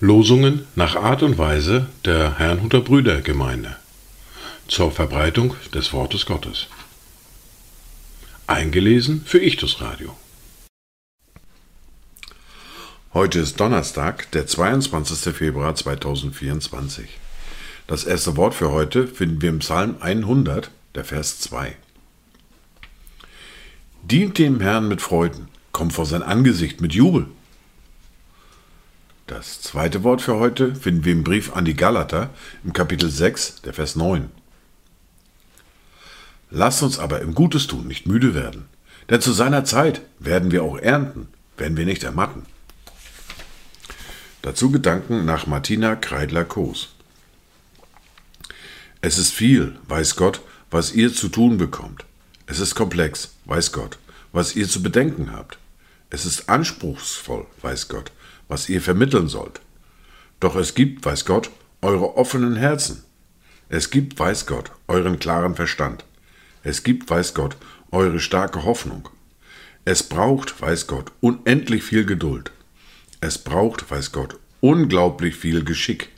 Losungen nach Art und Weise der Herrnhuter Brüdergemeinde zur Verbreitung des Wortes Gottes. Eingelesen für Ichtus Radio. Heute ist Donnerstag, der 22. Februar 2024. Das erste Wort für heute finden wir im Psalm 100, der Vers 2. Dient dem Herrn mit Freuden, kommt vor sein Angesicht mit Jubel. Das zweite Wort für heute finden wir im Brief an die Galater im Kapitel 6, der Vers 9. Lasst uns aber im Gutes tun nicht müde werden, denn zu seiner Zeit werden wir auch ernten, wenn wir nicht ermatten. Dazu Gedanken nach Martina Kreidler-Koos. Es ist viel, weiß Gott, was ihr zu tun bekommt. Es ist komplex, weiß Gott, was ihr zu bedenken habt. Es ist anspruchsvoll, weiß Gott, was ihr vermitteln sollt. Doch es gibt, weiß Gott, eure offenen Herzen. Es gibt, weiß Gott, euren klaren Verstand. Es gibt, weiß Gott, eure starke Hoffnung. Es braucht, weiß Gott, unendlich viel Geduld. Es braucht, weiß Gott, unglaublich viel Geschick.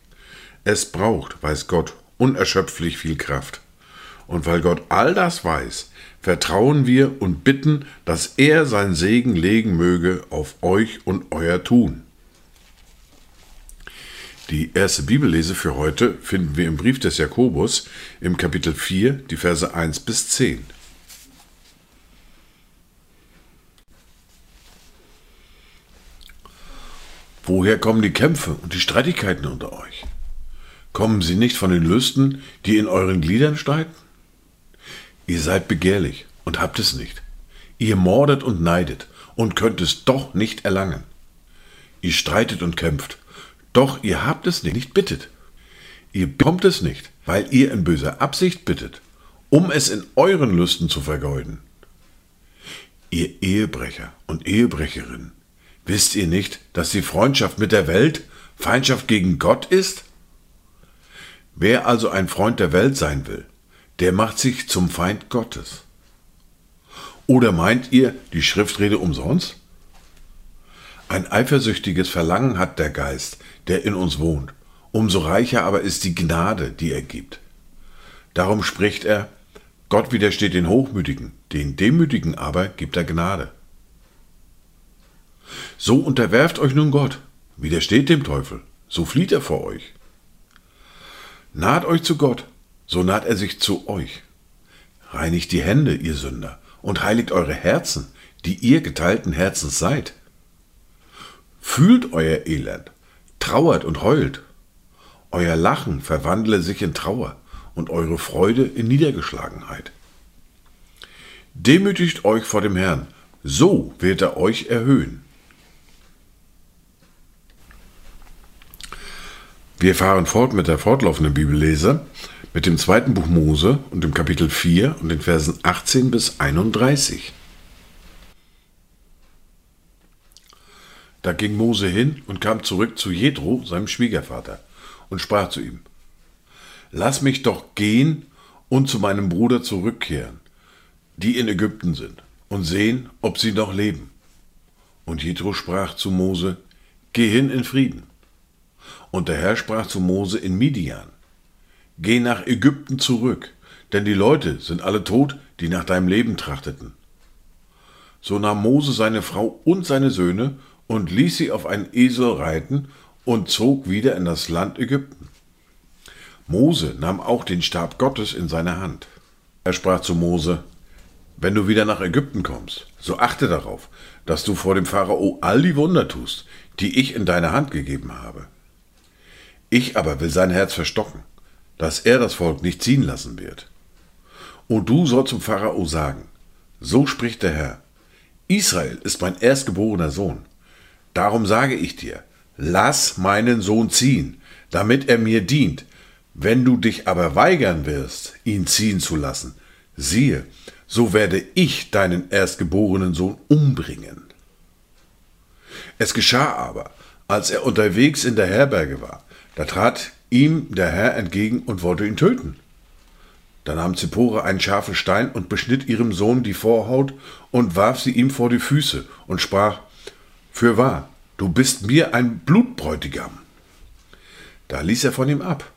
Es braucht, weiß Gott, unerschöpflich viel Kraft. Und weil Gott all das weiß, vertrauen wir und bitten, dass er sein Segen legen möge auf euch und euer Tun. Die erste Bibellese für heute finden wir im Brief des Jakobus im Kapitel 4, die Verse 1 bis 10. Woher kommen die Kämpfe und die Streitigkeiten unter euch? Kommen sie nicht von den Lüsten, die in euren Gliedern streiten? Ihr seid begehrlich und habt es nicht. Ihr mordet und neidet und könnt es doch nicht erlangen. Ihr streitet und kämpft, doch ihr habt es nicht, nicht bittet. Ihr bekommt es nicht, weil ihr in böser Absicht bittet, um es in euren Lüsten zu vergeuden. Ihr Ehebrecher und Ehebrecherinnen, Wisst ihr nicht, dass die Freundschaft mit der Welt Feindschaft gegen Gott ist? Wer also ein Freund der Welt sein will, der macht sich zum Feind Gottes. Oder meint ihr die Schriftrede umsonst? Ein eifersüchtiges Verlangen hat der Geist, der in uns wohnt, umso reicher aber ist die Gnade, die er gibt. Darum spricht er, Gott widersteht den Hochmütigen, den Demütigen aber gibt er Gnade. So unterwerft euch nun Gott, widersteht dem Teufel, so flieht er vor euch. Naht euch zu Gott, so naht er sich zu euch. Reinigt die Hände, ihr Sünder, und heiligt eure Herzen, die ihr geteilten Herzens seid. Fühlt euer Elend, trauert und heult. Euer Lachen verwandle sich in Trauer und eure Freude in Niedergeschlagenheit. Demütigt euch vor dem Herrn, so wird er euch erhöhen. Wir fahren fort mit der fortlaufenden Bibellese, mit dem zweiten Buch Mose und dem Kapitel 4 und den Versen 18 bis 31. Da ging Mose hin und kam zurück zu Jethro, seinem Schwiegervater, und sprach zu ihm: Lass mich doch gehen und zu meinem Bruder zurückkehren, die in Ägypten sind, und sehen, ob sie noch leben. Und Jethro sprach zu Mose: Geh hin in Frieden. Und der Herr sprach zu Mose in Midian, Geh nach Ägypten zurück, denn die Leute sind alle tot, die nach deinem Leben trachteten. So nahm Mose seine Frau und seine Söhne und ließ sie auf einen Esel reiten und zog wieder in das Land Ägypten. Mose nahm auch den Stab Gottes in seine Hand. Er sprach zu Mose, wenn du wieder nach Ägypten kommst, so achte darauf, dass du vor dem Pharao all die Wunder tust, die ich in deine Hand gegeben habe. Ich aber will sein Herz verstocken, dass er das Volk nicht ziehen lassen wird. Und du sollst zum Pharao sagen, so spricht der Herr, Israel ist mein erstgeborener Sohn. Darum sage ich dir, lass meinen Sohn ziehen, damit er mir dient. Wenn du dich aber weigern wirst, ihn ziehen zu lassen, siehe, so werde ich deinen erstgeborenen Sohn umbringen. Es geschah aber, als er unterwegs in der Herberge war, da trat ihm der Herr entgegen und wollte ihn töten. Da nahm Zippora einen scharfen Stein und beschnitt ihrem Sohn die Vorhaut und warf sie ihm vor die Füße und sprach, Fürwahr, du bist mir ein Blutbräutigam. Da ließ er von ihm ab.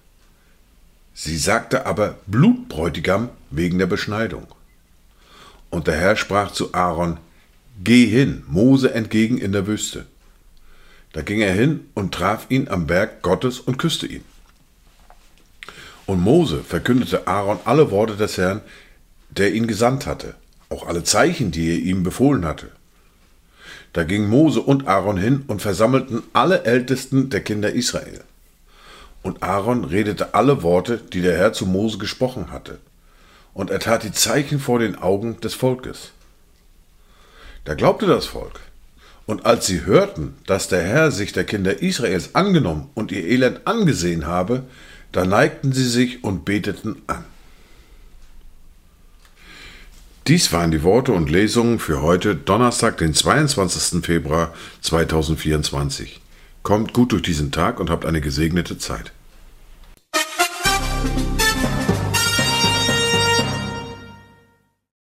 Sie sagte aber Blutbräutigam wegen der Beschneidung. Und der Herr sprach zu Aaron, Geh hin, Mose entgegen in der Wüste. Da ging er hin und traf ihn am Berg Gottes und küsste ihn. Und Mose verkündete Aaron alle Worte des Herrn, der ihn gesandt hatte, auch alle Zeichen, die er ihm befohlen hatte. Da ging Mose und Aaron hin und versammelten alle Ältesten der Kinder Israel. Und Aaron redete alle Worte, die der Herr zu Mose gesprochen hatte. Und er tat die Zeichen vor den Augen des Volkes. Da glaubte das Volk. Und als sie hörten, dass der Herr sich der Kinder Israels angenommen und ihr Elend angesehen habe, da neigten sie sich und beteten an. Dies waren die Worte und Lesungen für heute, Donnerstag, den 22. Februar 2024. Kommt gut durch diesen Tag und habt eine gesegnete Zeit.